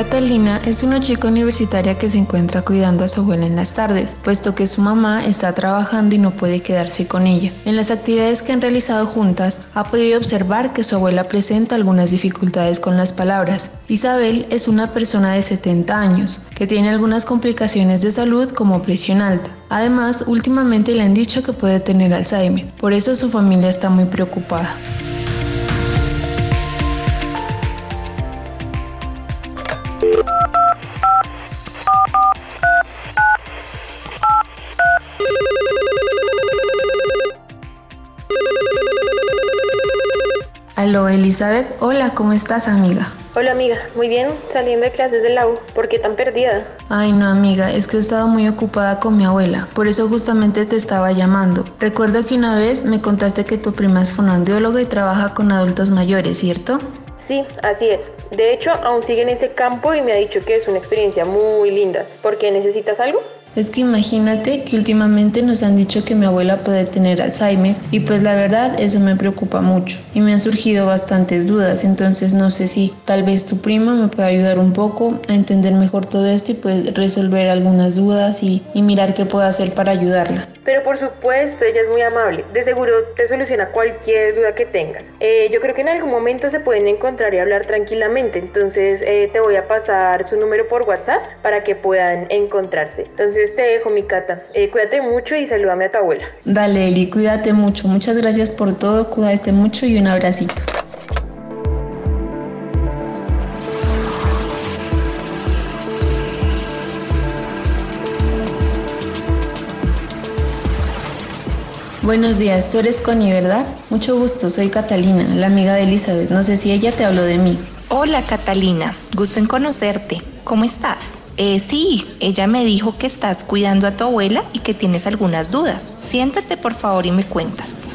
Catalina es una chica universitaria que se encuentra cuidando a su abuela en las tardes, puesto que su mamá está trabajando y no puede quedarse con ella. En las actividades que han realizado juntas, ha podido observar que su abuela presenta algunas dificultades con las palabras. Isabel es una persona de 70 años, que tiene algunas complicaciones de salud como presión alta. Además, últimamente le han dicho que puede tener Alzheimer, por eso su familia está muy preocupada. Aló Elizabeth, hola, ¿cómo estás amiga? Hola amiga, muy bien, saliendo de clases de la U, ¿por qué tan perdida? Ay no amiga, es que he estado muy ocupada con mi abuela, por eso justamente te estaba llamando. Recuerdo que una vez me contaste que tu prima es fonaudióloga y trabaja con adultos mayores, ¿cierto? Sí, así es. De hecho, aún sigue en ese campo y me ha dicho que es una experiencia muy linda. ¿Por qué necesitas algo? Es que imagínate que últimamente nos han dicho que mi abuela puede tener Alzheimer y pues la verdad eso me preocupa mucho y me han surgido bastantes dudas, entonces no sé si tal vez tu prima me pueda ayudar un poco a entender mejor todo esto y pues resolver algunas dudas y, y mirar qué puedo hacer para ayudarla. Pero por supuesto, ella es muy amable. De seguro te soluciona cualquier duda que tengas. Eh, yo creo que en algún momento se pueden encontrar y hablar tranquilamente. Entonces eh, te voy a pasar su número por WhatsApp para que puedan encontrarse. Entonces te dejo mi cata. Eh, cuídate mucho y salúdame a tu abuela. Dale, Eli, cuídate mucho. Muchas gracias por todo. Cuídate mucho y un abracito. Buenos días, tú eres Connie, ¿verdad? Mucho gusto, soy Catalina, la amiga de Elizabeth. No sé si ella te habló de mí. Hola Catalina, gusto en conocerte. ¿Cómo estás? Eh, sí, ella me dijo que estás cuidando a tu abuela y que tienes algunas dudas. Siéntate por favor y me cuentas.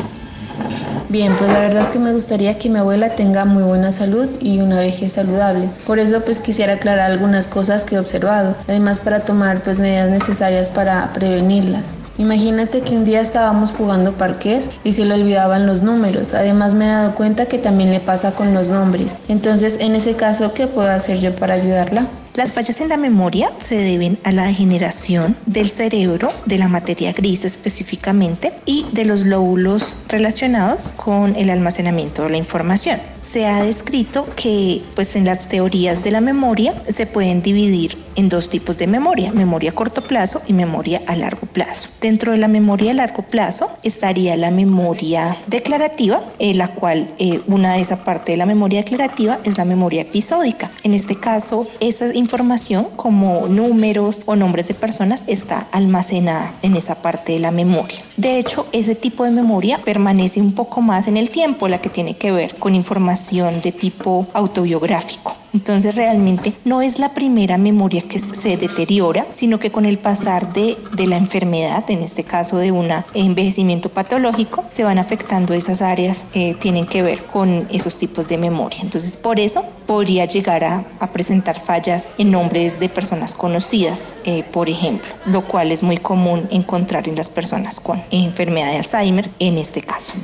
Bien, pues la verdad es que me gustaría que mi abuela tenga muy buena salud y una vejez saludable. Por eso pues quisiera aclarar algunas cosas que he observado, además para tomar pues medidas necesarias para prevenirlas. Imagínate que un día estábamos jugando parques y se le olvidaban los números. Además me he dado cuenta que también le pasa con los nombres. Entonces, en ese caso, ¿qué puedo hacer yo para ayudarla? Las fallas en la memoria se deben a la degeneración del cerebro, de la materia gris específicamente, y de los lóbulos relacionados con el almacenamiento de la información. Se ha descrito que pues en las teorías de la memoria se pueden dividir en dos tipos de memoria, memoria a corto plazo y memoria a largo plazo. Dentro de la memoria a largo plazo estaría la memoria declarativa, en la cual eh, una de esa parte de la memoria declarativa es la memoria episódica. En este caso, esa información como números o nombres de personas está almacenada en esa parte de la memoria. De hecho, ese tipo de memoria permanece un poco más en el tiempo, la que tiene que ver con información de tipo autobiográfico. Entonces realmente no es la primera memoria que se deteriora, sino que con el pasar de, de la enfermedad, en este caso de un envejecimiento patológico, se van afectando esas áreas que tienen que ver con esos tipos de memoria. Entonces por eso podría llegar a, a presentar fallas en nombres de personas conocidas, eh, por ejemplo, lo cual es muy común encontrar en las personas con enfermedad de Alzheimer en este caso.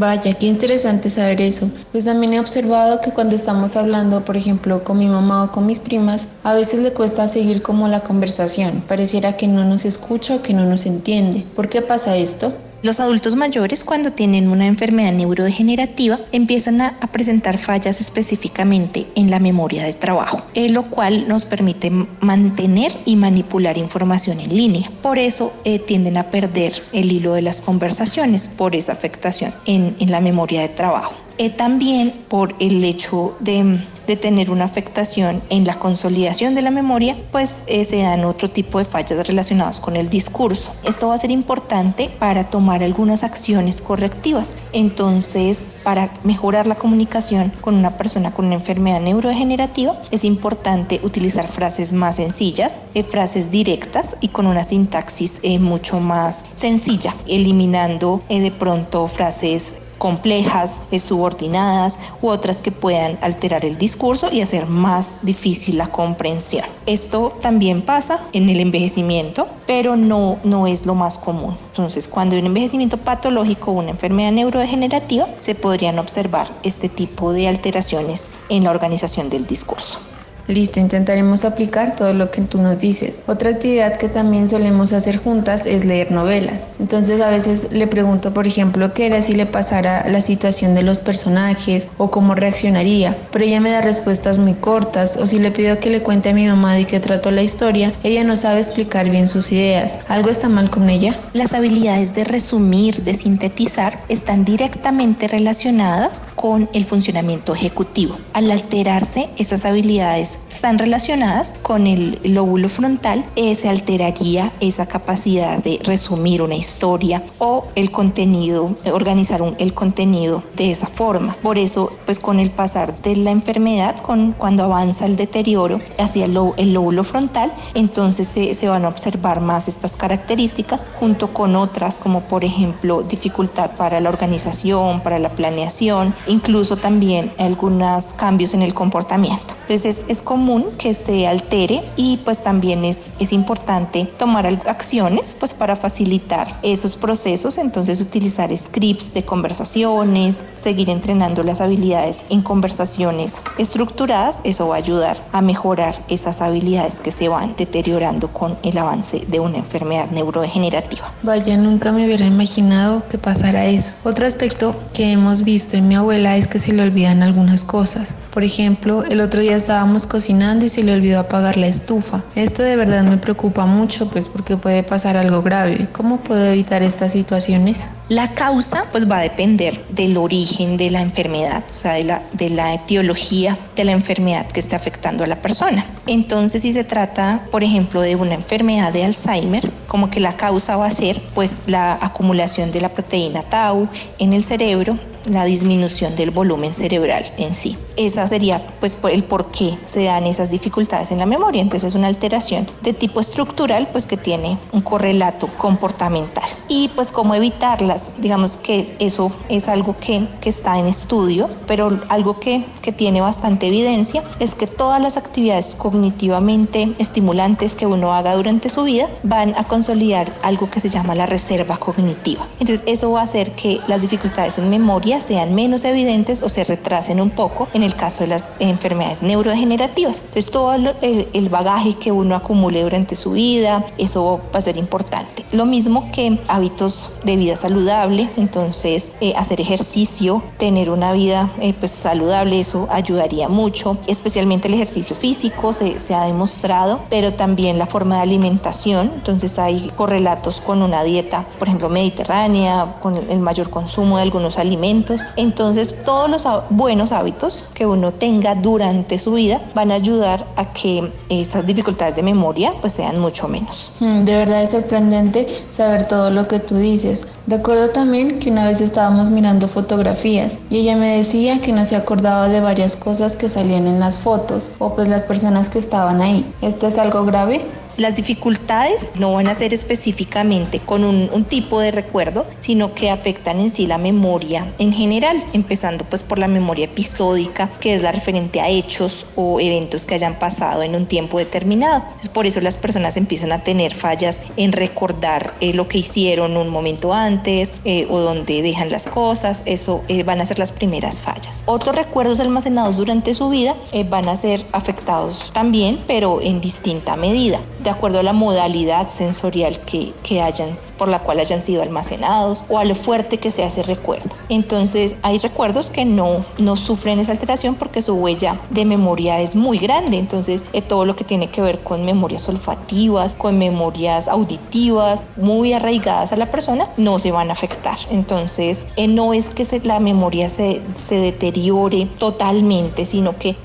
Vaya, qué interesante saber eso. Pues también he observado que cuando estamos hablando, por ejemplo, con mi mamá o con mis primas, a veces le cuesta seguir como la conversación. Pareciera que no nos escucha o que no nos entiende. ¿Por qué pasa esto? Los adultos mayores cuando tienen una enfermedad neurodegenerativa empiezan a, presentar fallas específicamente en la memoria de trabajo, eh, lo cual nos permite mantener y manipular información en línea. Por eso eh, tienden a perder el hilo de las conversaciones por esa afectación en, en la memoria de trabajo. Eh, también por el hecho de, de tener una afectación en la consolidación de la memoria, pues eh, se dan otro tipo de fallas relacionadas con el discurso. Esto va a ser importante para tomar algunas acciones correctivas. Entonces, para mejorar la comunicación con una persona con una enfermedad neurodegenerativa, es importante utilizar frases más sencillas, eh, frases directas y con una sintaxis eh, mucho más sencilla, eliminando de pronto frases complejas, subordinadas u otras que puedan alterar el discurso y hacer más difícil la comprensión. Esto también pasa en el envejecimiento, pero no, no es lo más común. Entonces, cuando hay un envejecimiento patológico o una enfermedad neurodegenerativa, se podrían observar este tipo de alteraciones en la organización del discurso. Listo, intentaremos aplicar todo lo que tú nos dices. Otra actividad que también solemos hacer juntas es leer novelas. Entonces a veces le pregunto, por ejemplo, qué era si le pasara la situación de los personajes o cómo reaccionaría, pero ella me da respuestas muy cortas o si le pido que le cuente a mi mamá de qué trató la historia, ella no sabe explicar bien sus ideas. ¿Algo está mal con ella? Las habilidades de resumir, de sintetizar, están directamente relacionadas con el funcionamiento ejecutivo. Al alterarse esas habilidades están relacionadas con el lóbulo frontal, eh, se alteraría esa capacidad de resumir una historia o el contenido, organizar el contenido de esa forma. Por eso, pues con el pasar de la enfermedad, con, cuando avanza el deterioro hacia el, lóbulo frontal, entonces se, se van a observar más estas características junto con otras como por ejemplo dificultad para la organización, para la planeación, incluso también algunos cambios en el comportamiento. Entonces es, común que se altere y pues también es, es importante tomar acciones pues para facilitar esos procesos, entonces utilizar scripts de conversaciones, seguir entrenando las habilidades en conversaciones estructuradas, eso va a ayudar a mejorar esas habilidades que se van deteriorando con el avance de una enfermedad neurodegenerativa. Vaya, nunca me hubiera imaginado que pasara eso. Otro aspecto que hemos visto en mi abuela es que se le olvidan algunas cosas. Por ejemplo, el otro día estábamos cocinando y se le olvidó apagar la estufa. Esto de verdad me preocupa mucho, pues porque puede pasar algo grave. ¿Cómo puedo evitar estas situaciones? La causa pues va a depender del origen de la enfermedad, o sea, de la, de la etiología de la enfermedad que está afectando a la persona. Entonces, si se trata, por ejemplo, de una enfermedad de Alzheimer, como que la causa va a ser pues la acumulación de la proteína tau en el cerebro la disminución del volumen cerebral en sí. Esa sería pues el por qué se dan esas dificultades en la memoria. Entonces es una alteración de tipo estructural pues que tiene un correlato comportamental. Y pues cómo evitarlas, digamos que eso es algo que, que está en estudio, pero algo que, que tiene bastante evidencia es que todas las actividades cognitivamente estimulantes que uno haga durante su vida van a consolidar algo que se llama la reserva cognitiva. Entonces eso va a hacer que las dificultades en memoria sean menos evidentes o se retrasen un poco en el caso de las enfermedades neurodegenerativas. Entonces todo el, bagaje que uno acumule durante su vida, eso va a ser importante. Lo mismo que hábitos de vida saludable, entonces eh, hacer ejercicio, tener una vida eh, pues saludable, eso ayudaría mucho, especialmente el ejercicio físico se, se ha demostrado, pero también la forma de alimentación, entonces hay correlatos con una dieta, por ejemplo, mediterránea, con el mayor consumo de algunos alimentos, entonces, todos los buenos hábitos que uno tenga durante su vida van a ayudar a que esas dificultades de memoria pues sean mucho menos. Mm, de verdad es sorprendente saber todo lo que tú dices. Recuerdo también que una vez estábamos mirando fotografías y ella me decía que no se acordaba de varias cosas que salían en las fotos o pues las personas que estaban ahí. ¿Esto es algo grave? Las dificultades no van a ser específicamente con un, tipo de recuerdo, sino que afectan en sí la memoria en general, empezando pues por la memoria episódica, que es la referente a hechos o eventos que hayan pasado en un tiempo determinado. por eso las personas empiezan a tener fallas en recordar eh, lo que hicieron un momento antes eh, o donde dejan las cosas, eso eh, van a ser las primeras fallas. Otros recuerdos almacenados durante su vida van a ser afectados también, pero en distinta medida. De acuerdo a la modalidad sensorial que, que hayan, por la cual hayan sido almacenados o a lo fuerte que sea ese recuerdo. Entonces hay recuerdos que no, no sufren esa alteración porque su huella de memoria es muy grande. Entonces eh, todo lo que tiene que ver con memorias olfativas, con memorias auditivas, muy arraigadas a la persona, no se van a afectar. Entonces eh, no es que se, la memoria se, se deteriore totalmente, sino que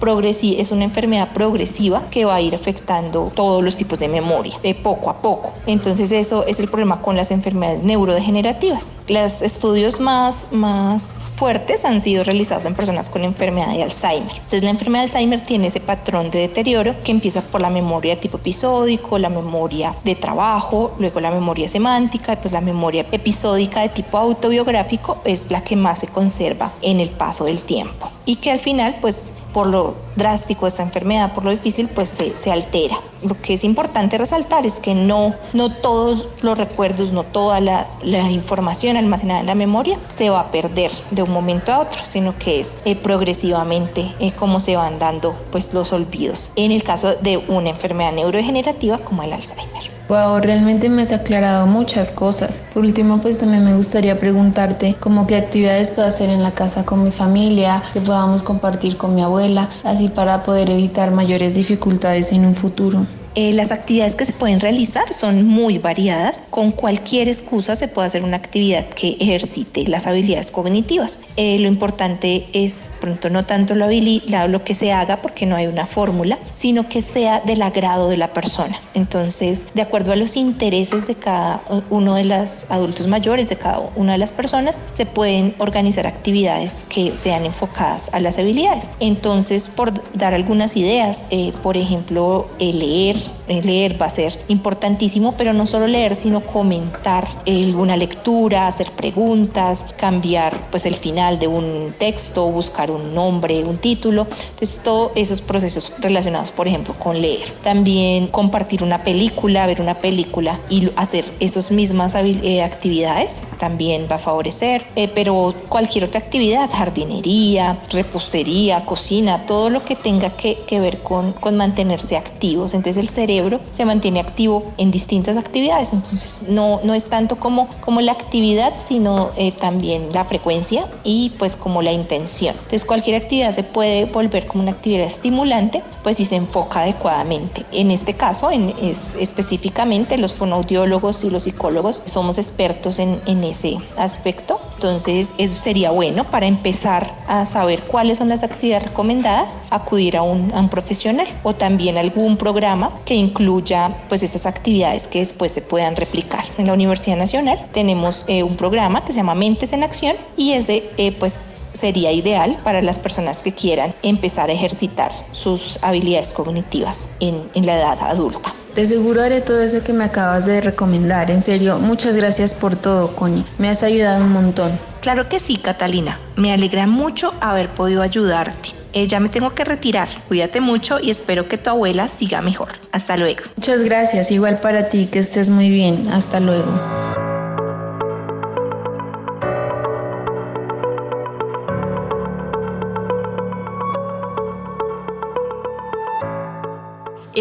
es una enfermedad progresiva que va a ir afectando todos los tipos de memoria, de poco a poco. Entonces eso es el problema con las enfermedades neurodegenerativas. Los estudios más, más fuertes han sido realizados en personas con enfermedad de Alzheimer. Entonces la enfermedad de Alzheimer tiene ese patrón de deterioro que empieza por la memoria de tipo episódico, la memoria de trabajo, luego la memoria semántica y pues la memoria episódica de tipo autobiográfico es la que más se conserva en el paso del tiempo y que al final pues por lo drástico de esta enfermedad, por lo difícil, pues se, se, altera. Lo que es importante resaltar es que no, no todos los recuerdos, no toda la, la información almacenada en la memoria se va a perder de un momento a otro, sino que es eh, progresivamente eh, como se van dando pues los olvidos en el caso de una enfermedad neurodegenerativa como el Alzheimer. Wow, realmente me has aclarado muchas cosas. Por último, pues también me gustaría preguntarte cómo qué actividades puedo hacer en la casa con mi familia, que podamos compartir con mi abuela, así para poder evitar mayores dificultades en un futuro. Eh, las actividades que se pueden realizar son muy variadas. Con cualquier excusa se puede hacer una actividad que ejercite las habilidades cognitivas. Eh, lo importante es, pronto, no tanto lo, lo que se haga porque no hay una fórmula, sino que sea del agrado de la persona. Entonces, de acuerdo a los intereses de cada uno de los adultos mayores, de cada una de las personas, se pueden organizar actividades que sean enfocadas a las habilidades. Entonces, por dar algunas ideas, eh, por ejemplo, leer, Deus leer va a ser importantísimo, pero no solo leer, sino comentar alguna lectura, hacer preguntas, cambiar pues el final de un texto, buscar un nombre, un título. Entonces, todos esos procesos relacionados, por ejemplo, con leer. También compartir una película, ver una película y hacer esas mismas eh, actividades también va a favorecer, eh, pero cualquier otra actividad, jardinería, repostería, cocina, todo lo que tenga que, que ver con, con mantenerse activos. Entonces, el cerebro se mantiene activo en distintas actividades. Entonces no, no es tanto como, como la actividad, sino eh, también la frecuencia y pues como la intención. Entonces cualquier actividad se puede volver como una actividad estimulante, pues si se enfoca adecuadamente. En este caso, en, es, específicamente los fonoaudiólogos y los psicólogos somos expertos en, en ese aspecto entonces, eso sería bueno para empezar a saber cuáles son las actividades recomendadas, acudir a un, profesional o también algún programa que incluya pues esas actividades que después se puedan replicar. En la Universidad Nacional tenemos eh, un programa que se llama Mentes en Acción y ese eh, pues sería ideal para las personas que quieran empezar a ejercitar sus habilidades cognitivas en la edad adulta. De seguro haré todo eso que me acabas de recomendar. En serio, muchas gracias por todo, Connie. Me has ayudado un montón. Claro que sí, Catalina. Me alegra mucho haber podido ayudarte. Eh, ya me tengo que retirar. Cuídate mucho y espero que tu abuela siga mejor. Hasta luego. Muchas gracias. Igual para ti, que estés muy bien. Hasta luego.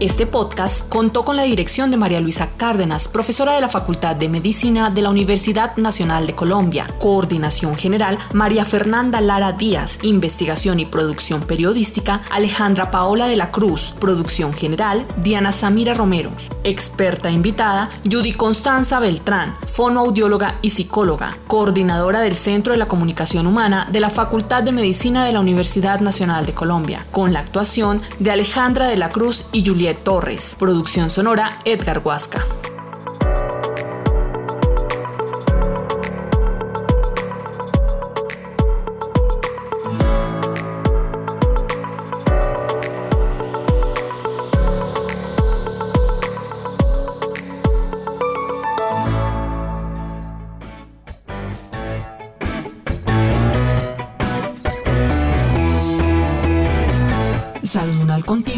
Este podcast contó con la dirección de María Luisa Cárdenas, profesora de la Facultad de Medicina de la Universidad Nacional de Colombia. Coordinación General, María Fernanda Lara Díaz. Investigación y producción periodística, Alejandra Paola de la Cruz. Producción General, Diana Samira Romero. Experta invitada, Judy Constanza Beltrán, fonoaudióloga y psicóloga. Coordinadora del Centro de la Comunicación Humana de la Facultad de Medicina de la Universidad Nacional de Colombia. Con la actuación de Alejandra de la Cruz y Julieta Torres. Producción sonora Edgar Huasca.